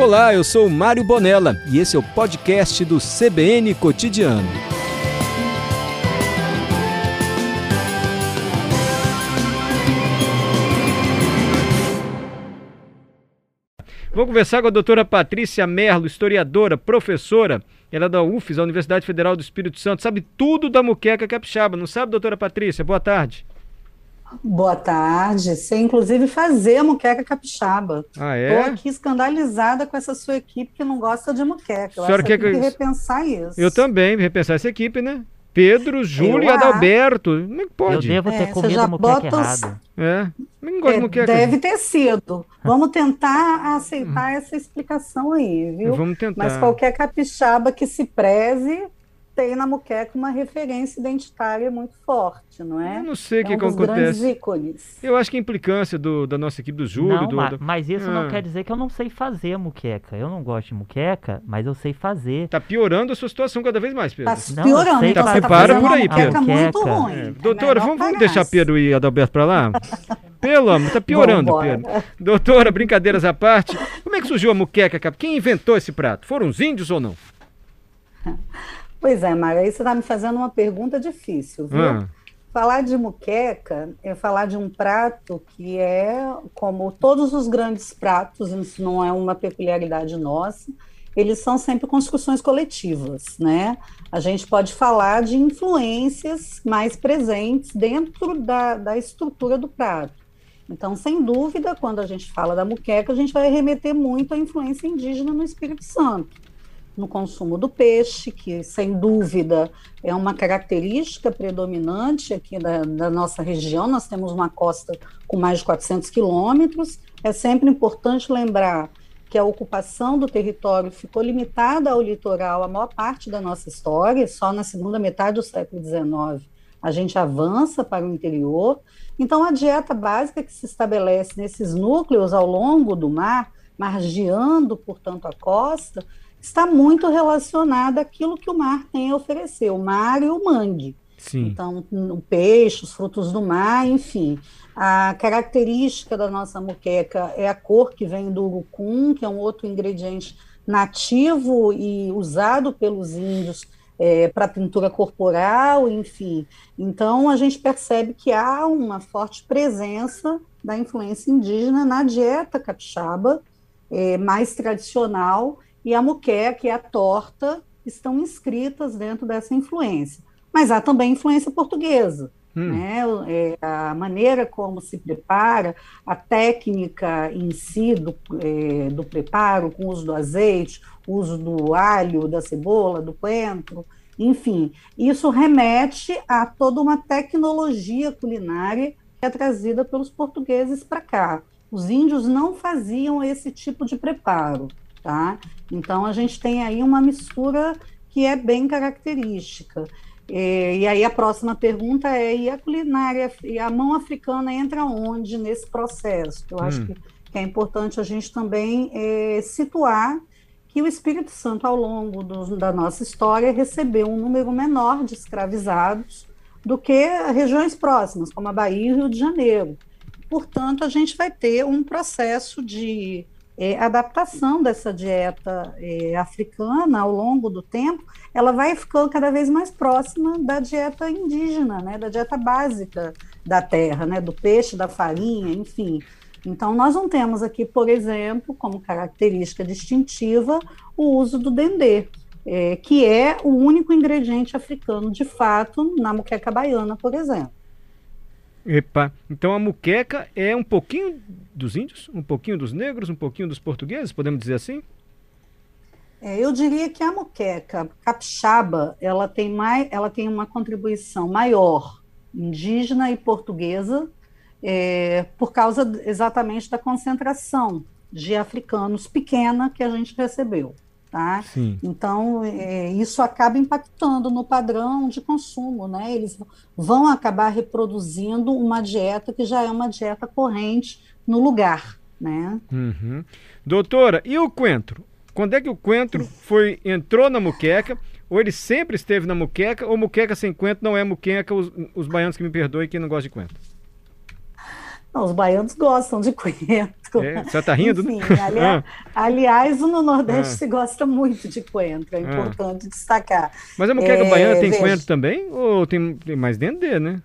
Olá, eu sou Mário Bonella e esse é o podcast do CBN Cotidiano. Vou conversar com a doutora Patrícia Merlo, historiadora, professora. Ela é da UFES, a Universidade Federal do Espírito Santo, sabe tudo da muqueca capixaba, não sabe, doutora Patrícia? Boa tarde. Boa tarde. Sei, inclusive, fazer a muqueca capixaba. Ah, é? Estou aqui escandalizada com essa sua equipe que não gosta de muqueca. Eu acho que tem que repensar isso. Eu também, repensar essa equipe, né? Pedro, Júlio e Adalberto. Como é que pode? Eu devo ter é, comido muqueca errado. É. Não gosto é, de muqueca. Deve ter sido. Vamos tentar aceitar essa explicação aí, viu? Vamos tentar. Mas qualquer capixaba que se preze tem na muqueca uma referência identitária muito forte, não é? Eu não sei o é que, um que acontece. ícones. Eu acho que a implicância do, da nossa equipe do Júlio. Não, do, mas, do... mas isso ah. É. não quer dizer que eu não sei fazer muqueca. Eu não gosto de muqueca, mas eu sei fazer. Tá piorando a sua situação cada vez mais, Pedro. Tá piorando. Então tá, se prepara por aí, Pedro. Muito ruim. É. Doutora, vamos, vamos deixar Pedro e Adalberto para lá? Pelo amor, tá piorando, Pedro. Doutora, brincadeiras à parte, como é que surgiu a muqueca? Quem inventou esse prato? Foram os índios ou não? Pois é, Mara, aí você está me fazendo uma pergunta difícil, viu? Ah. Falar de muqueca é falar de um prato que é, como todos os grandes pratos, isso não é uma peculiaridade nossa, eles são sempre construções coletivas, né? A gente pode falar de influências mais presentes dentro da, da estrutura do prato. Então, sem dúvida, quando a gente fala da muqueca, a gente vai remeter muito à influência indígena no Espírito Santo no consumo do peixe, que sem dúvida é uma característica predominante aqui da, da nossa região. Nós temos uma costa com mais de 400 quilômetros. É sempre importante lembrar que a ocupação do território ficou limitada ao litoral a maior parte da nossa história, só na segunda metade do século XIX a gente avança para o interior. Então, a dieta básica que se estabelece nesses núcleos ao longo do mar, margeando, portanto, a costa, está muito relacionada àquilo que o mar tem a oferecer, o mar e o mangue. Sim. Então, o peixe, os frutos do mar, enfim. A característica da nossa moqueca é a cor que vem do urucum, que é um outro ingrediente nativo e usado pelos índios é, para pintura corporal, enfim. Então, a gente percebe que há uma forte presença da influência indígena na dieta capixaba, é, mais tradicional, e a muqueca e a torta estão inscritas dentro dessa influência. Mas há também influência portuguesa. Hum. Né? É, a maneira como se prepara, a técnica em si do, é, do preparo, com o uso do azeite, o uso do alho, da cebola, do coentro, enfim, isso remete a toda uma tecnologia culinária que é trazida pelos portugueses para cá. Os índios não faziam esse tipo de preparo. Tá? Então, a gente tem aí uma mistura que é bem característica. E, e, aí a próxima pergunta é, e a culinária, e a mão africana entra onde nesse processo? Eu hum. acho que, que, é importante a gente também é, situar que o Espírito Santo, ao longo do, da nossa história, recebeu um número menor de escravizados do que regiões próximas, como a Bahia e o Rio de Janeiro. Portanto, a gente vai ter um processo de é, adaptação dessa dieta é, africana ao longo do tempo, ela vai ficando cada vez mais próxima da dieta indígena, né, da dieta básica da terra, né, do peixe, da farinha, enfim. Então, nós não temos aqui, por exemplo, como característica distintiva, o uso do dendê, é, que é o único ingrediente africano, de fato, na moqueca baiana, por exemplo. Epa, então a muqueca é um pouquinho dos índios, um pouquinho dos negros, um pouquinho dos portugueses, podemos dizer assim? É, eu diria que a muqueca capixaba, ela tem, mais, ela tem uma contribuição maior indígena e portuguesa, é, por causa exatamente da concentração de africanos pequena que a gente recebeu. Tá? Então, é, isso acaba impactando no padrão de consumo, né? Eles vão acabar reproduzindo uma dieta que já é uma dieta corrente no lugar, né? Uhum. Doutora, e o coentro? Quando é que o coentro foi, entrou na muqueca? Ou ele sempre esteve na muqueca? Ou muqueca sem coentro não é muqueca? Os, os baianos que me perdoem que não gostam de coentro. Não, os baianos gostam de coentro. É, você está rindo, Enfim, né? aliás, Ah. aliás, no Nordeste Ah. se gosta muito de coentro, é Ah. importante destacar. Mas a muqueca É, baiana tem veja. coentro também? Ou tem, tem mais dendê, né?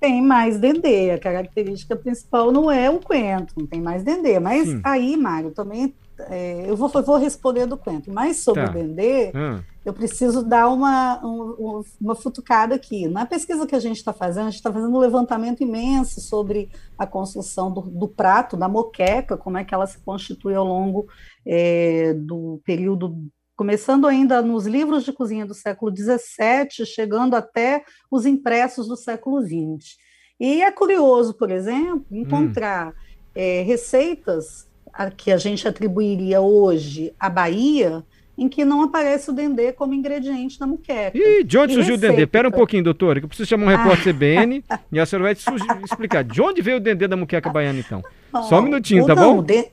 Tem mais dendê, a característica principal não é o coentro, não tem mais dendê. Mas Sim. aí, Mário, também é, eu vou, vou responder do coentro. Mas sobre Tá. o dendê, Ah, eu preciso dar uma, um- um- uma futucada aqui. Na pesquisa que a gente está fazendo, a gente está fazendo um levantamento imenso sobre a construção do, do prato, da moqueca, como é que ela se constitui ao longo é, do período, começando ainda nos livros de cozinha do século XVII, chegando até os impressos do século XX. E é curioso, por exemplo, encontrar é, receitas a que a gente atribuiria hoje à Bahia, em que não aparece o dendê como ingrediente da muqueca. Ih, de onde E surgiu o dendê? receita? Pera um pouquinho, doutor, que eu preciso chamar um repórter. CBN e a senhora vai explicar. De onde veio o dendê da muqueca baiana, então? Só um minutinho, tá bom? de-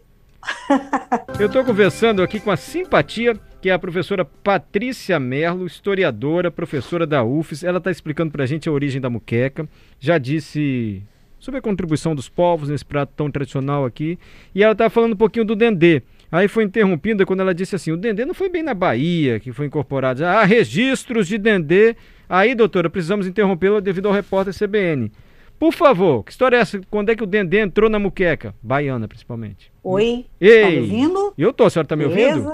Eu estou conversando aqui com a simpatia, que é a professora Patrícia Merlo, historiadora, professora da UFES. Ela está explicando para a gente a origem da muqueca. Já disse sobre a contribuição dos povos nesse prato tão tradicional aqui. E ela está falando um pouquinho do dendê. Aí foi interrompida quando ela disse assim: o dendê não foi bem na Bahia que foi incorporado. Há registros de dendê. Aí, doutora, precisamos interrompê-la devido ao repórter CBN. Por favor, que história é essa? Quando é que o dendê entrou na muqueca? Baiana, principalmente. Oi, Ei! tá me ouvindo? Eu tô, a senhora tá me ouvindo?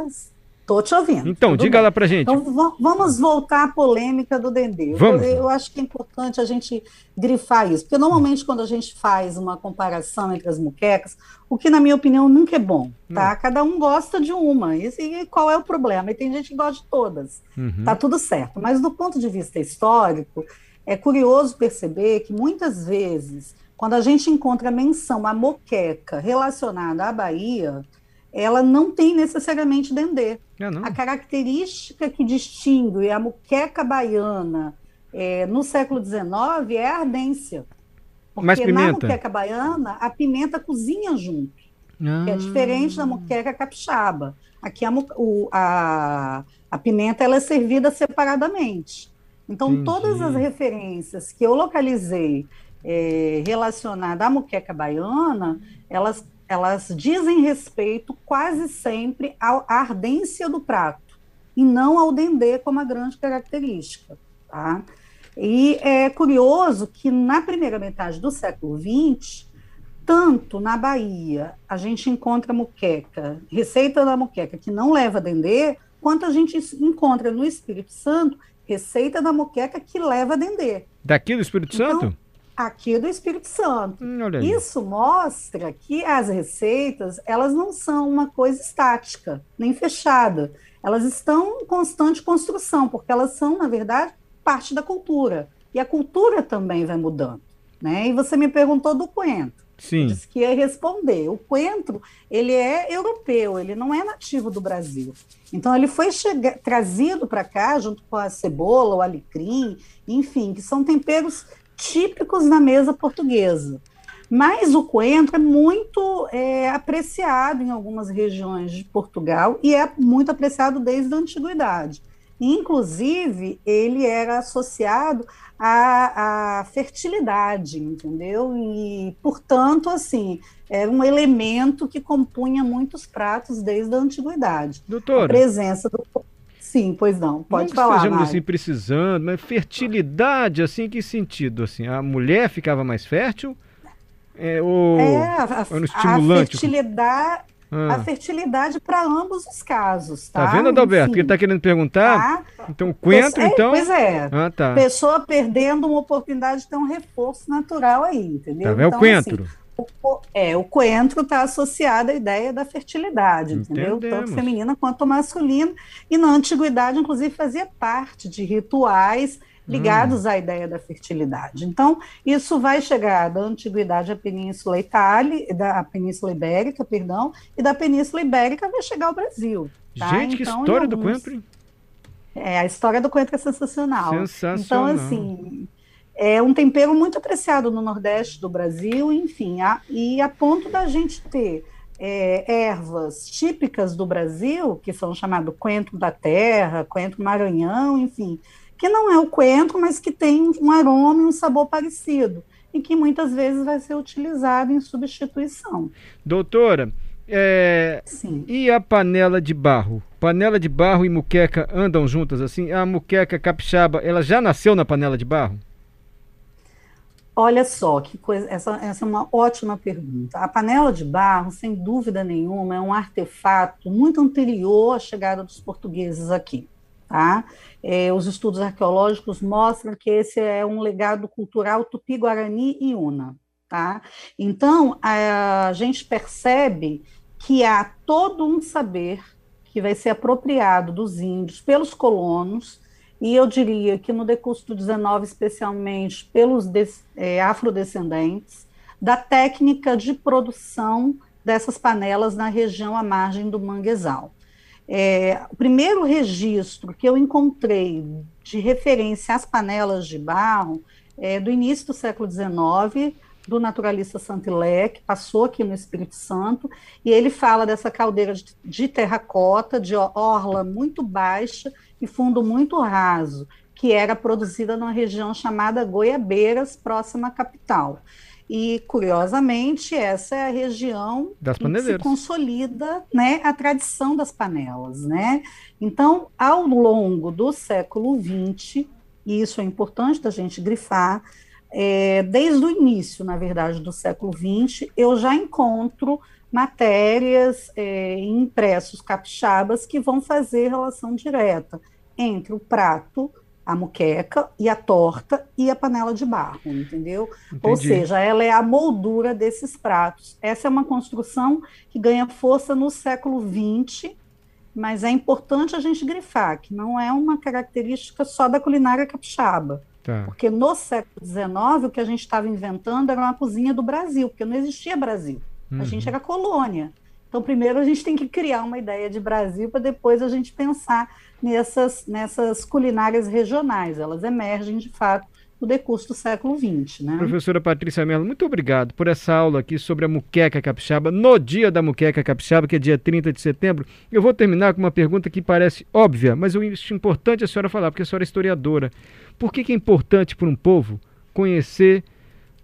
Tô te ouvindo. Então, tudo diga bem. lá pra gente. Então, va- vamos voltar à polêmica do Dendê. Eu- Vamos. Eu, acho que é importante a gente grifar isso, porque normalmente quando a gente faz uma comparação entre as muquecas, o que na minha opinião nunca é bom, tá? Cada um gosta de uma, e, e qual é o problema? E tem gente que gosta de todas, Uhum. tá tudo certo. Mas do ponto de vista histórico, é curioso perceber que muitas vezes, quando a gente encontra menção à moqueca relacionada à Bahia, ela não tem necessariamente dendê. Ah. A característica que distingue a muqueca baiana eh, no século XIX é a ardência. Porque Mais na pimenta? muqueca baiana, a pimenta cozinha junto, é Ah. diferente da muqueca capixaba. Aqui a, o- a- a pimenta ela é servida separadamente. Então, Entendi. todas as referências que eu localizei relacionadas à muqueca baiana, elas, elas dizem respeito quase sempre à ardência do prato, e não ao dendê como a grande característica. Tá? E é curioso que na primeira metade do século XX, tanto na Bahia a gente encontra muqueca, receita da muqueca que não leva dendê, quanto a gente encontra no Espírito Santo receita da muqueca que leva dendê, Daqui do Espírito Então, Santo? Aqui do Espírito Santo. Hum. Isso mostra que as receitas, elas não são uma coisa estática, nem fechada. Elas estão em constante construção, porque elas são, na verdade, parte da cultura. E a cultura também vai mudando. Né? E você me perguntou do coentro. Sim. Disse que ia responder. O coentro, ele é europeu, ele não é nativo do Brasil. Então, ele foi trazido para cá, junto com a cebola, o alecrim, enfim, que são temperos típicos da mesa portuguesa. Mas o coentro é muito é, apreciado em algumas regiões de Portugal e é muito apreciado desde a antiguidade. Inclusive, ele era associado à, à fertilidade, entendeu? E, portanto, assim, era um elemento que compunha muitos pratos desde a antiguidade. A Doutora, presença do. Sim, pois não, pode não falar. estejamos Mário. assim precisando, mas fertilidade, assim, que sentido? Assim, a mulher ficava mais fértil? É, ou... É, a, no a estimulante? fertilidade, Ah, a fertilidade para ambos os casos, tá? tá vendo, Adalberto? Ele tá querendo perguntar? tá? Então, coentro, É, então... Pois é. Ah, tá. Pessoa perdendo uma oportunidade de ter um reforço natural aí, entendeu? Tá vendo? Então, o coentro. assim, o é, o coentro está associado à ideia da fertilidade, entendeu? Entendemos. Tanto feminina quanto masculina. E na antiguidade, inclusive, fazia parte de rituais ligados à ideia da fertilidade. Então, isso vai chegar da antiguidade à Península Itália, da Península Ibérica, perdão, e da Península Ibérica vai chegar ao Brasil. tá? Gente, que Então, em história do alguns- coentro, hein? É, a história do coentro é sensacional. Sensacional. Então, assim, é um tempero muito apreciado no Nordeste do Brasil, enfim, a- e a ponto da gente ter é, ervas típicas do Brasil, que são chamados coentro da terra, coentro maranhão, enfim, que não é o coentro, mas que tem um aroma e um sabor parecido. e que muitas vezes vai ser utilizado em substituição. Doutora, é, e a panela de barro? Panela de barro e muqueca andam juntas assim? A muqueca capixaba, ela já nasceu na panela de barro? Olha só, que coisa, essa, essa é uma ótima pergunta. A panela de barro, sem dúvida nenhuma, é um artefato muito anterior à chegada dos portugueses aqui. Tá? É, os estudos arqueológicos mostram que esse é um legado cultural tupi-guarani e una. Tá? Então, a, a gente percebe que há todo um saber que vai ser apropriado dos índios pelos colonos e eu diria que no decurso do 19, especialmente pelos é, afrodescendentes, da técnica de produção dessas panelas na região à margem do manguezal. É, o primeiro registro que eu encontrei de referência às panelas de barro é do início do século XIX, do naturalista Santilé, que passou aqui no Espírito Santo, e ele fala dessa caldeira de, de terracota, de orla muito baixa e fundo muito raso, que era produzida numa região chamada Goiabeiras, próxima à capital. E, curiosamente, essa é a região das que se consolida né, a tradição das panelas. Né? Então, ao longo do século XX, e isso é importante da gente grifar, é, desde o início, na verdade, do século XX, eu já encontro matérias é, impressos capixabas que vão fazer relação direta entre o prato, a muqueca e a torta e a panela de barro, entendeu? Entendi. Ou seja, ela é a moldura desses pratos. Essa é uma construção que ganha força no século XX, mas é importante a gente grifar que não é uma característica só da culinária capixaba. Tá. Porque no século XIX o que a gente estava inventando era uma cozinha do Brasil, porque não existia Brasil. Uhum. A gente era colônia. Então, primeiro a gente tem que criar uma ideia de Brasil para depois a gente pensar nessas, nessas culinárias regionais. Elas emergem, de fato, no decurso do século XX. Né? Professora Patrícia Mello, muito obrigado por essa aula aqui sobre a muqueca capixaba, no dia da muqueca capixaba, que é dia 30 de setembro. Eu vou terminar com uma pergunta que parece óbvia, mas eu acho importante a senhora falar, porque a senhora é historiadora. Por que, que é importante para um povo conhecer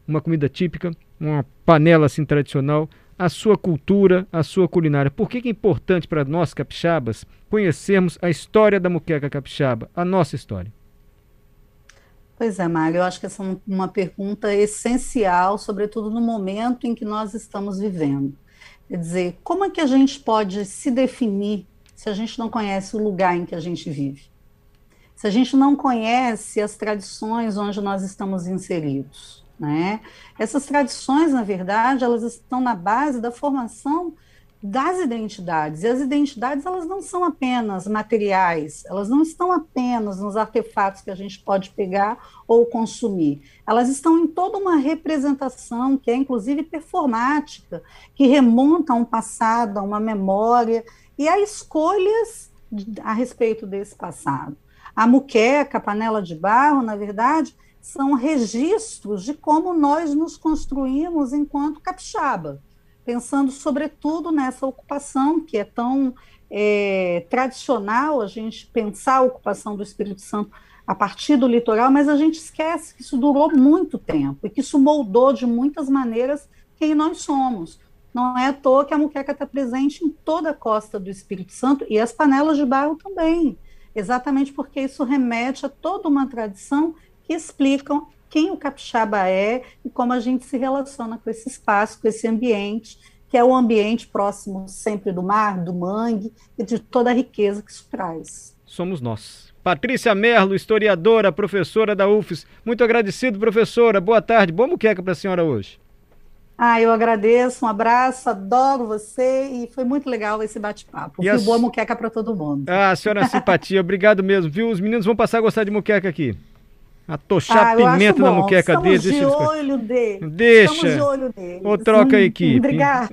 uma comida típica, uma panela assim tradicional, a sua cultura, a sua culinária. Por que, que é importante para nós capixabas conhecermos a história da muqueca capixaba, a nossa história? Pois é, Mário, eu acho que essa é uma pergunta essencial, sobretudo no momento em que nós estamos vivendo. Quer dizer, como é que a gente pode se definir se a gente não conhece o lugar em que a gente vive? Se a gente não conhece as tradições onde nós estamos inseridos? Né? Essas tradições, na verdade, elas estão na base da formação das identidades. E as identidades, elas não são apenas materiais, elas não estão apenas nos artefatos que a gente pode pegar ou consumir. Elas estão em toda uma representação, que é inclusive performática, que remonta a um passado, a uma memória e a escolhas a respeito desse passado. A muqueca, a panela de barro, na verdade, são registros de como nós nos construímos enquanto capixaba, pensando sobretudo nessa ocupação que é tão é, tradicional a gente pensar a ocupação do Espírito Santo a partir do litoral, mas a gente esquece que isso durou muito tempo e que isso moldou de muitas maneiras quem nós somos. Não é à toa que a muqueca está presente em toda a costa do Espírito Santo e as panelas de barro também, exatamente porque isso remete a toda uma tradição que explicam quem o capixaba é e como a gente se relaciona com esse espaço, com esse ambiente, que é o ambiente próximo sempre do mar, do mangue e de toda a riqueza que isso traz. Somos nós. Patrícia Merlo, historiadora, professora da UFES. Muito agradecido, professora. Boa tarde. Boa muqueca para a senhora hoje. Ah, eu agradeço, um abraço, adoro você e foi muito legal esse bate-papo. E boa muqueca para todo mundo. Ah, senhora simpatia, obrigado mesmo, viu? Os meninos vão passar a gostar de muqueca aqui. A tochar ah, pimenta na muqueca dele. Deixa de olho dele. Deixa. Estamos de olho dele. Ou troca a equipe. Obrigada.